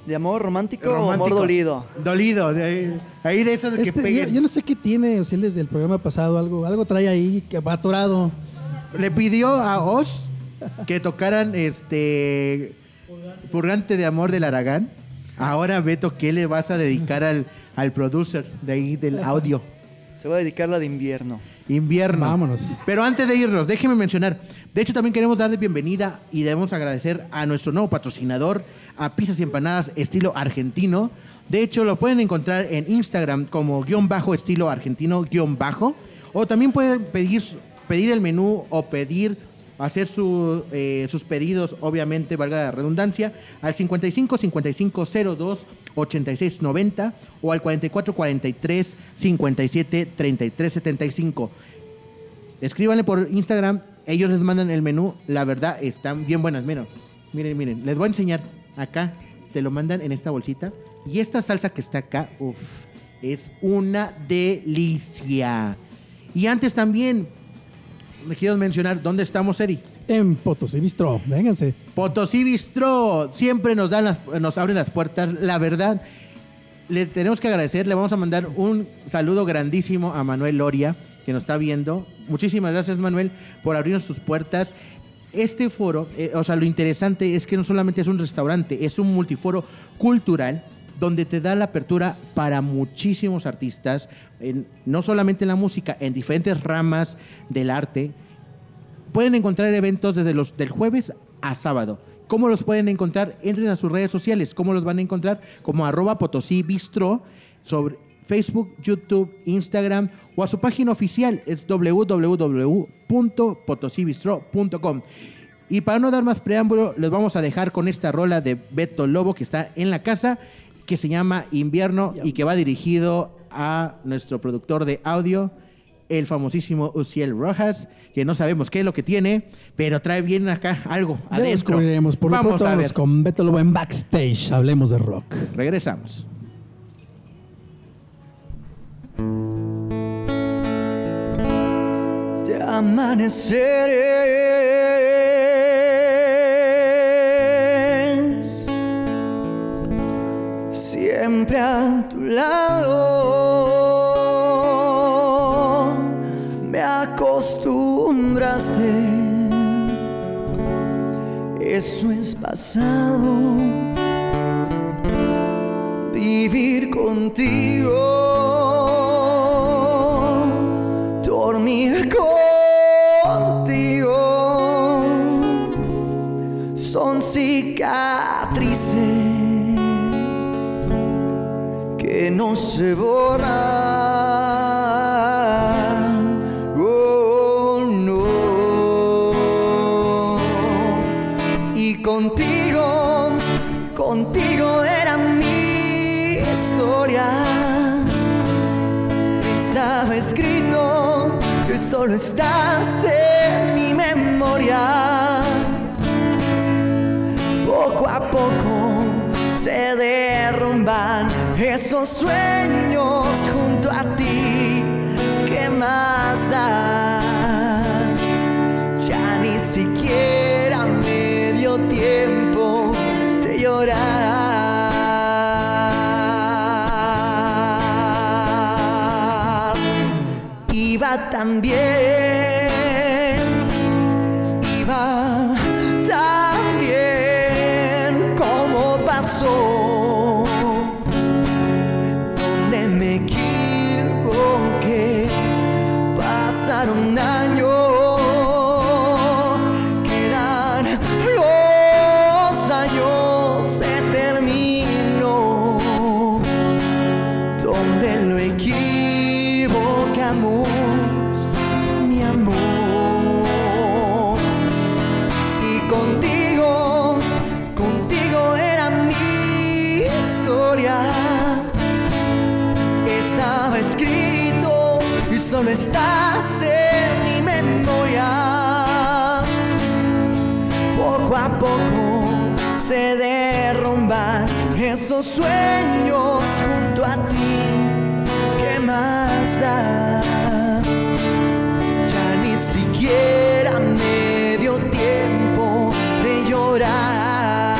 ¿De amor romántico, o amor dolido? Dolido, de ahí, ahí de esos de que Este, yo, peguen. yo no sé qué tiene, o si él desde el programa pasado algo, algo trae ahí que va atorado. Le pidió a Oz que tocaran este Purgante de Amor del Aragán. Ahora, Beto, ¿qué le vas a dedicar al, al producer de ahí del audio? Se va a dedicar la de invierno. Invierno. Vámonos. Pero antes de irnos, déjeme mencionar. De hecho, también queremos darle bienvenida y debemos agradecer a nuestro nuevo patrocinador, a Pizzas y Empanadas estilo argentino. De hecho, lo pueden encontrar en Instagram como guion bajo estilo argentino guion bajo. O también pueden pedir, pedir el menú o pedir, hacer su, eh, sus pedidos, obviamente, valga la redundancia, al 55 55 02 86 90 o al 44 43 57 33 75. Escríbanle por Instagram, ellos les mandan el menú. La verdad, están bien buenas. Miren, miren, miren. Les voy a enseñar acá. Te lo mandan en esta bolsita. Y esta salsa que está acá, uff, es una delicia. Y antes también, me quiero mencionar dónde estamos, Eddie. En Potosí Bistro, vénganse. Potosí Bistro siempre nos dan las, nos abren las puertas. La verdad, le tenemos que agradecer. Le vamos a mandar un saludo grandísimo a Manuel Loria, que nos está viendo. Muchísimas gracias, Manuel, por abrirnos sus puertas. Este foro, eh, o sea, lo interesante es que no solamente es un restaurante, es un multiforo cultural donde te da la apertura para muchísimos artistas, no solamente en la música, en diferentes ramas del arte. Pueden encontrar eventos desde los del jueves a sábado. ¿Cómo los pueden encontrar? Entren a sus redes sociales. ¿Cómo los van a encontrar? Como arroba Potosí Bistro sobre Facebook, YouTube, Instagram o a su página oficial es www.potosibistro.com. Y para no dar más preámbulo, les vamos a dejar con esta rola de Beto Lobo que está en la casa, que se llama Invierno y que va dirigido a nuestro productor de audio, el famosísimo Uciel Rojas, que no sabemos qué es lo que tiene, pero trae bien acá algo Ya adentro. descubriremos. Por lo Vamos pronto a vamos ver. con Beto Lobo en Backstage. Hablemos de rock. Regresamos. de amaneceres siempre a tu lado. Me acostumbraste. Eso es pasado. Vivir contigo, dormir contigo, no se borran. Oh, no. Y contigo, contigo era mi historia. Estaba escrito que solo estás en mi memoria. Esos sueños junto a ti. ¿Qué más da? Ya ni siquiera me dio tiempo de llorar. Iba solo estás en mi memoria. Poco a poco se derrumban esos sueños junto a ti. ¿Qué más da? Ya ni siquiera me dio tiempo de llorar.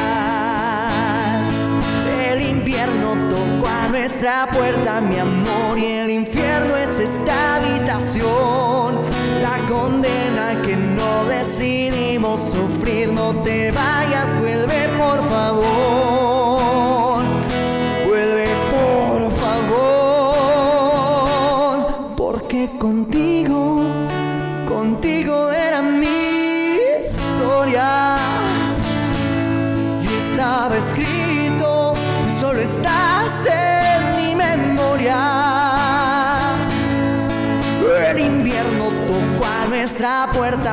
El invierno tocó a nuestra puerta, mi amor, y el infierno esta habitación. La condena que no decidimos sufrir, no te vayas,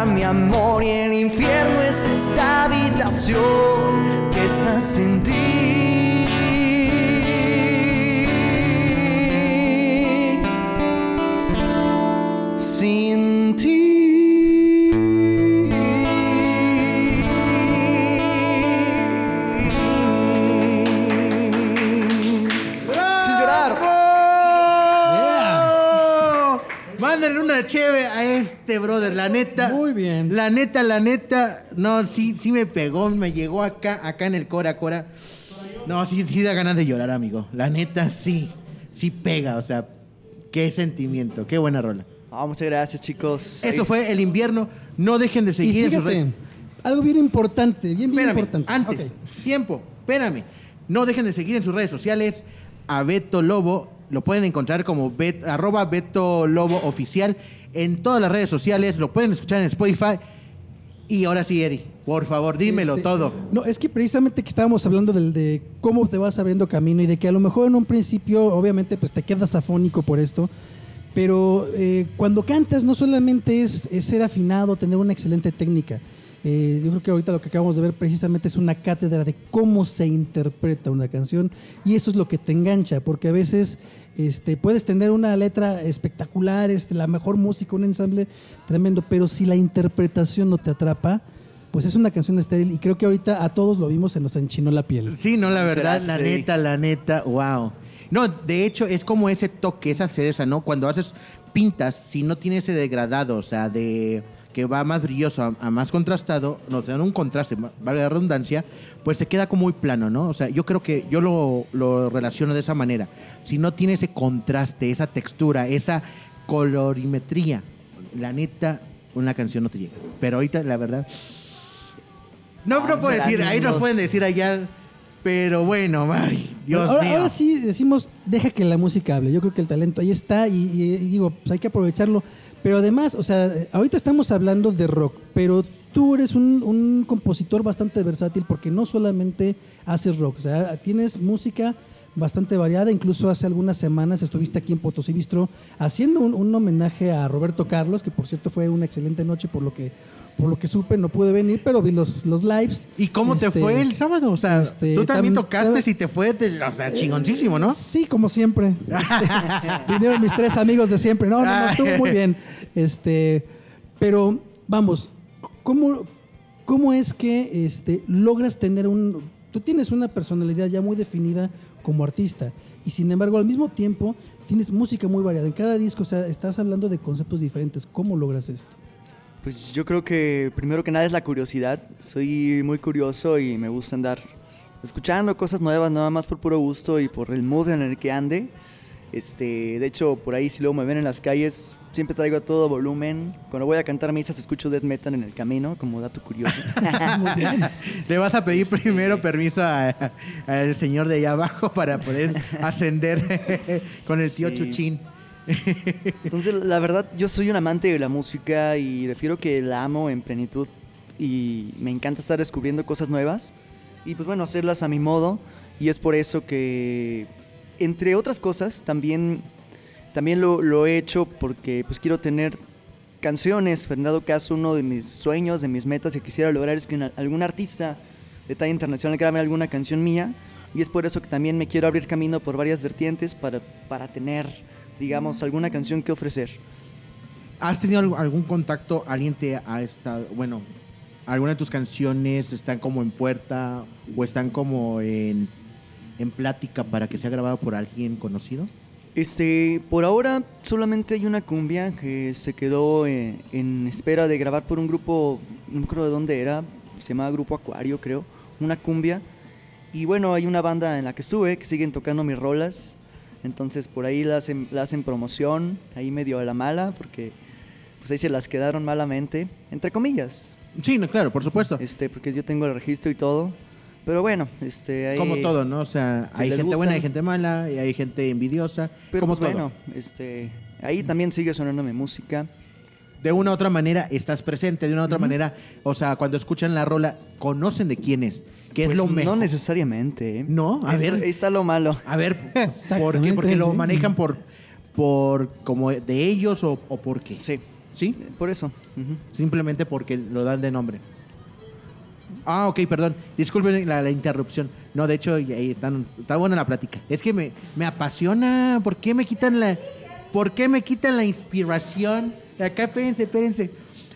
mi amor, y el infierno es esta habitación que está sin ti. Una cheve a este brother, la neta. Muy bien. La neta, la neta. No, sí, sí me pegó, me llegó acá, acá en el Cora Cora. No, sí, sí da ganas de llorar, amigo. La neta, sí. Sí pega, o sea, qué sentimiento, qué buena rola. Ah, muchas gracias, chicos. Esto fue el invierno. No dejen de Y seguir en sus redes. algo bien importante, bien, bien Espérame, importante. antes, tiempo, espérame. No dejen de seguir en sus redes sociales a Beto Lobo. Lo pueden encontrar como bet- arroba Beto Lobo Oficial en todas las redes sociales. Lo pueden escuchar en Spotify. Y ahora sí, Eddie, por favor, dímelo Este, todo. No, es que precisamente que estábamos hablando del, de cómo te vas abriendo camino y de que a lo mejor en un principio, obviamente, pues te quedas afónico por esto. Pero eh, cuando cantas no solamente es, es ser afinado, tener una excelente técnica. Eh, yo creo que ahorita lo que acabamos de ver precisamente es una cátedra de cómo se interpreta una canción y eso es lo que te engancha, porque a veces este, puedes tener una letra espectacular, este, la mejor música, un ensamble tremendo, pero si la interpretación no te atrapa, pues es una canción estéril y creo que ahorita a todos lo vimos, se nos enchinó la piel. Sí, no, la verdad, la neta, la neta, wow. No, de hecho, es como ese toque, esa cereza, ¿no? Cuando haces pintas, si no tiene ese degradado, o sea, de que va más brilloso a, a más contrastado, no, o sea, un contraste, va- valga la redundancia, pues se queda como muy plano, ¿no? O sea, yo creo que yo lo, lo relaciono de esa manera. Si no tiene ese contraste, esa textura, esa colorimetría, la neta, una canción no te llega. Pero ahorita, la verdad, no, no puedo decir, ahí nos pueden decir allá, pero bueno, ay, Dios ahora, mío. ahora sí decimos, deja que la música hable. Yo creo que el talento ahí está y, y- y digo, pues hay que aprovecharlo. Pero además, o sea, ahorita estamos hablando de rock, pero tú eres un, un compositor bastante versátil porque no solamente haces rock, o sea, tienes música bastante variada. Incluso hace algunas semanas estuviste aquí en Potosí Bistro haciendo un, un homenaje a Roberto Carlos, que por cierto fue una excelente noche por lo que por lo que supe, no pude venir, pero vi los, los lives. ¿Y cómo te Este, fue el sábado? O sea, este, tú también tam- tocaste y te fue, de- o sea, chingoncísimo, ¿no? Sí, como siempre. Este, vinieron mis tres amigos de siempre. No, no, no, estuvo muy bien. Este, pero vamos, ¿cómo, cómo es que este, logras tener un... Tú tienes una personalidad ya muy definida como artista y sin embargo al mismo tiempo tienes música muy variada. En cada disco, o sea, estás hablando de conceptos diferentes. ¿Cómo logras esto? Pues yo creo que primero que nada es la curiosidad. Soy muy curioso y me gusta andar escuchando cosas nuevas, nada más por puro gusto y por el mood en el que ande. Este, de hecho, por ahí si luego me ven en las calles, siempre traigo todo volumen. Cuando voy a cantar misas escucho death metal en el camino, como dato curioso. Le vas a pedir primero permiso al señor de allá abajo para poder ascender con el tío Sí. Chuchín. Entonces, la verdad, yo soy un amante de la música y refiero que la amo en plenitud y me encanta estar descubriendo cosas nuevas y pues bueno, hacerlas a mi modo y es por eso que, entre otras cosas, también, también lo, he hecho porque pues quiero tener canciones, en dado caso uno de mis sueños, de mis metas que quisiera lograr es que una- algún artista de talla internacional grabe alguna canción mía y es por eso que también me quiero abrir camino por varias vertientes para, para tener, digamos, alguna canción que ofrecer. ¿Has tenido alg- algún contacto? ¿Alguien te ha estado, bueno, alguna de tus canciones están como en puerta o están como en, en plática para que sea grabado por alguien conocido? Este, por ahora solamente hay una cumbia que se quedó eh, en espera de grabar por un grupo, no me acuerdo de dónde era, se llamaba Grupo Acuario creo, una cumbia. Y bueno, hay una banda en la que estuve que siguen tocando mis rolas, entonces por ahí la hacen, la hacen promoción, ahí medio a la mala, porque pues ahí se las quedaron malamente, entre comillas, Sí, no, claro, por supuesto. este, porque yo tengo el registro y todo. Pero bueno, este, ahí... Como todo, ¿no? O sea, Si hay gente buena, hay gente mala, y hay gente envidiosa. Pero como pues todo. bueno, este, ahí también sigue sonando mi música. De una u otra manera estás presente, de una u otra manera, o sea, cuando escuchan la rola, conocen de quién es, que es Pues lo mejor. No necesariamente, ¿eh? No, a ver. Ahí está lo malo. A ver, ¿por qué? Porque lo manejan por, por como de ellos o, o por qué. Sí, ¿Sí? por eso. Simplemente porque lo dan de nombre. Ah, ok, perdón. Disculpen la, la interrupción. No, de hecho, ahí están- está buena la plática. Es que me, me apasiona. ¿Por qué me quitan la, por qué me quitan la inspiración? Acá, espérense, espérense.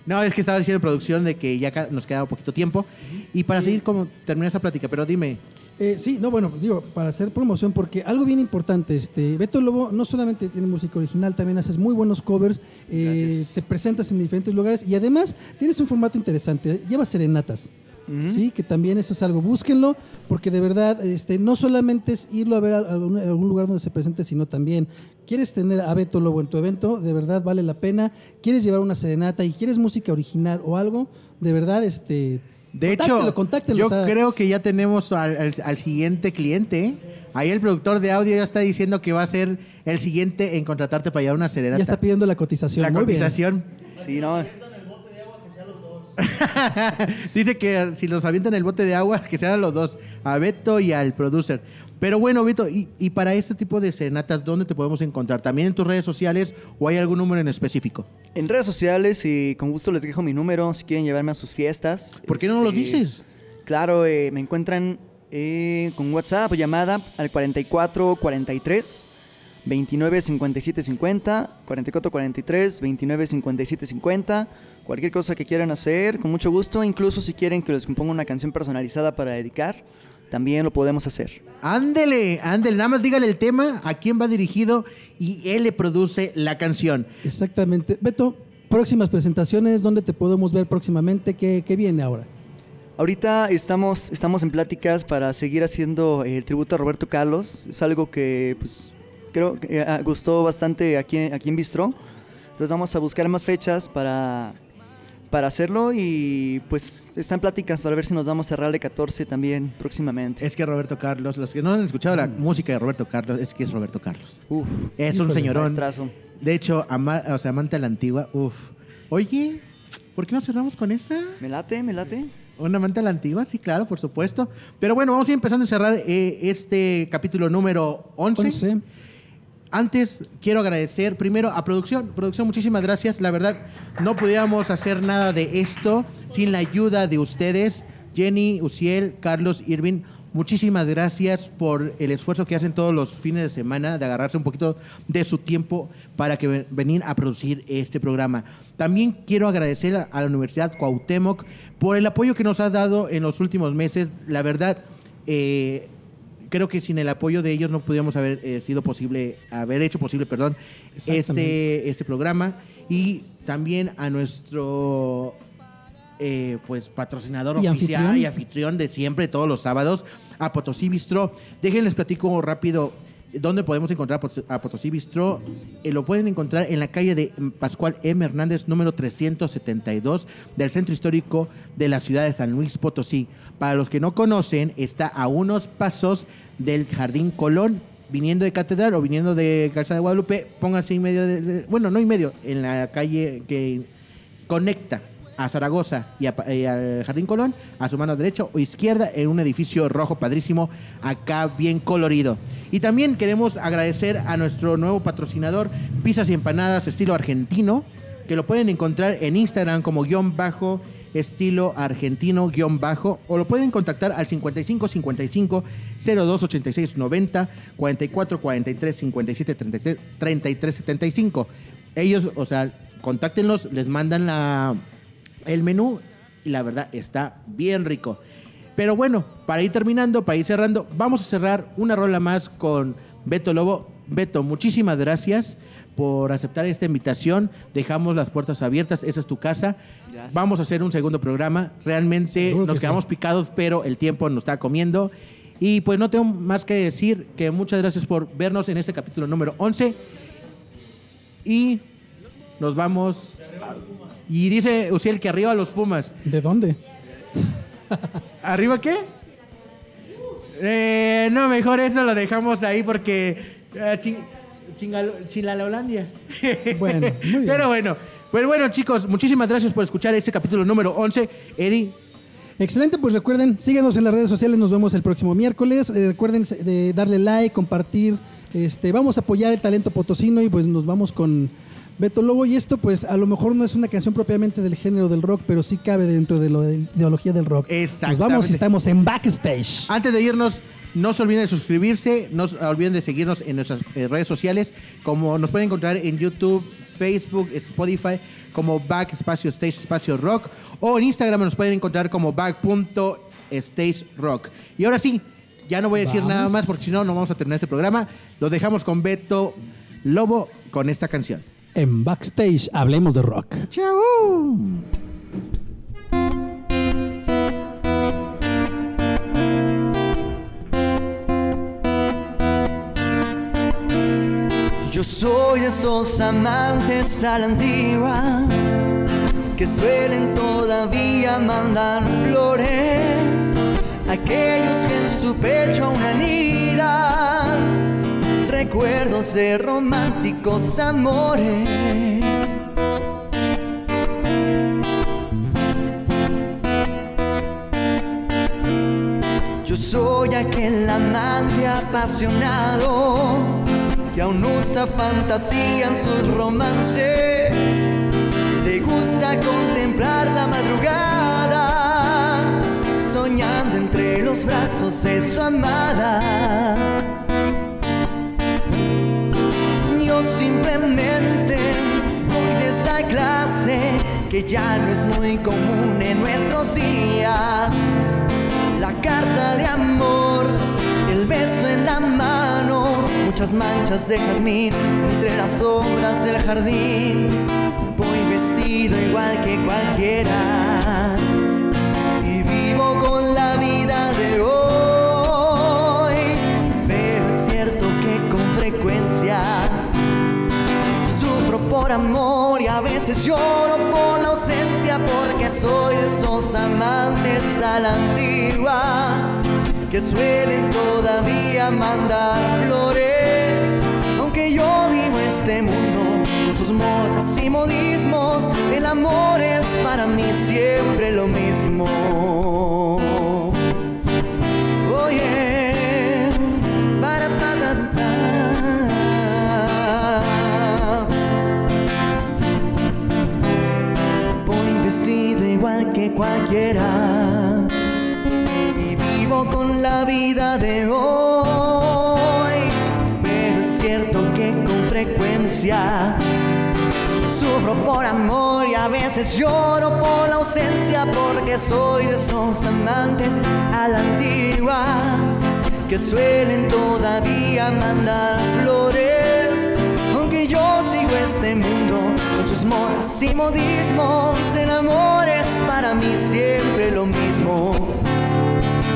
No, es que estaba diciendo en producción de que ya nos queda poquito tiempo. Y para seguir, como terminar esa plática, pero dime, Eh, sí, no, bueno, digo, para hacer promoción, porque algo bien importante, este, Beto Lobo no solamente tiene música original, también haces muy buenos covers, eh, te presentas en diferentes lugares y además tienes un formato interesante, llevas serenatas. Sí, que también eso es algo. Búsquenlo, porque de verdad, este, no solamente es irlo a ver a algún, a algún lugar donde se presente, sino también quieres tener a Beto Lobo en tu evento, de verdad vale la pena. Quieres llevar una serenata y quieres música original o algo, de verdad, este. De contáctelo, hecho, contáctelo, yo o sea, creo que ya tenemos al, al- al siguiente cliente. ¿eh? Ahí el productor de audio ya está diciendo que va a ser el siguiente en contratarte para llevar una serenata. ya está pidiendo la cotización. la Muy bien. cotización. Sí, no. Dice que si los avientan el bote de agua, que sean los dos, a Beto y al producer. Pero bueno, Beto, y, y para este tipo de serenatas, ¿dónde te podemos encontrar? ¿También en tus redes sociales o hay algún número en específico? En redes sociales y con gusto les dejo mi número si quieren llevarme a sus fiestas. ¿Por qué no lo Este, dices? Claro, eh, me encuentran eh, con WhatsApp o llamada al 44 43 29 57 50, 44 43 29 57 50. Cualquier cosa que quieran hacer, con mucho gusto. Incluso si quieren que les componga una canción personalizada para dedicar, también lo podemos hacer. Ándele, ándele, nada más dígale el tema, a quién va dirigido y él le produce la canción. Exactamente. Beto, próximas presentaciones, ¿dónde te podemos ver próximamente? ¿Qué, qué viene ahora? Ahorita estamos, estamos en pláticas para seguir haciendo eh, el tributo a Roberto Carlos. Es algo que pues, creo que eh, ah, gustó bastante aquí, aquí en Bistro. Entonces vamos a buscar más fechas para, para hacerlo y pues está en pláticas para ver si nos damos a cerrar de 14 también próximamente. Es que Roberto Carlos, los que no han escuchado la música de Roberto Carlos, es que es Roberto Carlos. Uf, Es un señorón. maestrazo. De hecho, ama- o sea, amante a la antigua, uff. Oye, ¿por qué no cerramos con esa? ¿Me late? ¿Me late? ¿Un amante a la antigua? Sí, claro, por supuesto. Pero bueno, vamos a ir empezando a cerrar eh, este capítulo número 11. Once. Antes quiero agradecer primero a producción. Producción, muchísimas gracias. La verdad, no pudiéramos hacer nada de esto sin la ayuda de ustedes. Jenny, Uciel, Carlos, Irving, muchísimas gracias por el esfuerzo que hacen todos los fines de semana de agarrarse un poquito de su tiempo para que ven- venir a producir este programa. También quiero agradecer a, a la Universidad Cuauhtémoc por el apoyo que nos ha dado en los últimos meses. La verdad, eh, creo que sin el apoyo de ellos no pudiéramos haber eh, sido posible, haber hecho posible, perdón, este, este programa. Y también a nuestro eh, pues patrocinador Y oficial anfitrión. y anfitrión de siempre, todos los sábados, a Potosí Bistro. Déjenles platico rápido dónde podemos encontrar a Pot- a Potosí Bistro. Eh, lo pueden encontrar en la calle de Pascual M. Hernández, número 372 del centro histórico de la ciudad de San Luis Potosí. Para los que no conocen, está a unos pasos del Jardín Colón. Viniendo de Catedral o viniendo de Calzada de Guadalupe, pónganse en medio de- bueno, no en medio, en la calle que conecta a Zaragoza y, a al Jardín Colón, a su mano derecha o izquierda, en un edificio rojo padrísimo, acá bien colorido. Y también queremos agradecer a nuestro nuevo patrocinador, Pizzas y Empanadas estilo argentino, que lo pueden encontrar en Instagram como guion bajo estilo argentino guion bajo o lo pueden contactar al 55 55 02 86 90 44 43 57 33 33 75 ellos o sea contáctenlos les mandan la el menú y la verdad está bien rico Pero bueno, para ir terminando, para ir cerrando, vamos a cerrar una rola más con Beto Lobo. Beto, muchísimas gracias por aceptar esta invitación. Dejamos las puertas abiertas, esa es tu casa. Gracias. Vamos a hacer un segundo programa. Realmente Seguro nos que quedamos picados, pero el tiempo nos está comiendo. Y pues no tengo más que decir que muchas gracias por vernos en este capítulo número 11. Y nos vamos. Y dice Uciel que arriba los Pumas. ¿De dónde? ¿Arriba qué? Eh, no, mejor eso lo dejamos ahí porque. eh, ching- Chilalolandia. Bueno, muy bien. Pero bueno. Pues bueno, chicos, muchísimas gracias por escuchar este capítulo número 11. Eddie, Excelente, pues recuerden, síguenos en las redes sociales, nos vemos el próximo miércoles. Eh, recuerden de darle like, compartir. Este, vamos a apoyar el talento potosino y pues nos vamos con Beto Lobo. Y esto, pues, a lo mejor no es una canción propiamente del género del rock, pero sí cabe dentro de la ideología del rock. Nos Exactamente. vamos y estamos en backstage. Antes de irnos, no se olviden de suscribirse, no se olviden de seguirnos en nuestras eh, redes sociales, como nos pueden encontrar en YouTube, Facebook, Spotify, como Back Espacio Stage Espacio Rock, o en Instagram nos pueden encontrar como Back.stage Rock. Y ahora sí, ya no voy a decir Vamos. nada más porque si no, no vamos a terminar este programa. Lo dejamos con Beto Lobo con esta canción. En backstage, hablemos de rock. ¡Chao! Yo soy de esos amantes a la antigua que suelen todavía mandar flores, aquellos que en su pecho aún anidan recuerdos de románticos amores. Yo soy aquel amante apasionado que aún usa fantasía en sus romances. Le gusta contemplar la madrugada, soñando entre los brazos de su amada. Simplemente voy de esa clase que ya no es muy común en nuestros días. La carta de amor, el beso en la mano, muchas manchas de jazmín entre las obras del jardín. Voy vestido igual que cualquiera amor y a veces lloro por la ausencia porque soy de esos amantes a la antigua que suelen todavía mandar flores. Aunque yo vivo este mundo con sus modas y modismos, el amor es para mí siempre lo mismo. Y vivo con la vida de hoy. Pero es cierto que con frecuencia Sufro por amor y a veces lloro por la ausencia porque soy de esos amantes a la antigua que suelen todavía mandar flores. Aunque yo sigo este mundo modas y modismos, el amor es para mí siempre lo mismo.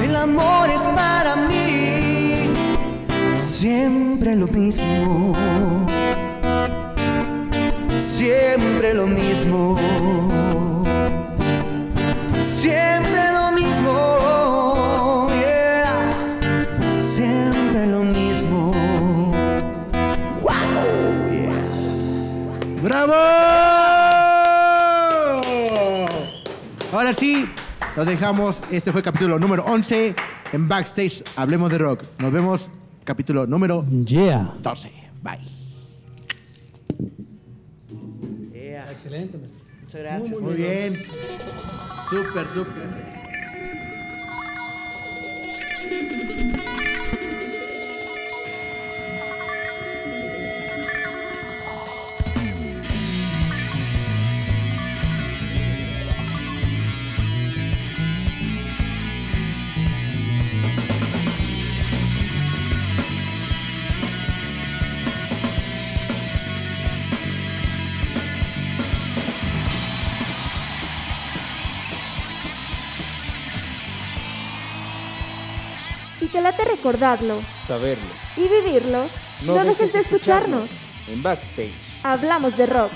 El amor es para mí siempre lo mismo siempre lo mismo. Siempre lo dejamos. Este fue el capítulo número 11 en Backstage. Hablemos de rock. Nos vemos capítulo número Yeah. 12. Bye. Yeah. Excelente, maestro. Muchas gracias. Muy maestros. bien. Súper, súper. Te late recordarlo Saberlo. y vivirlo, no, dejes de escucharnos. En Backstage. Hablamos de rock.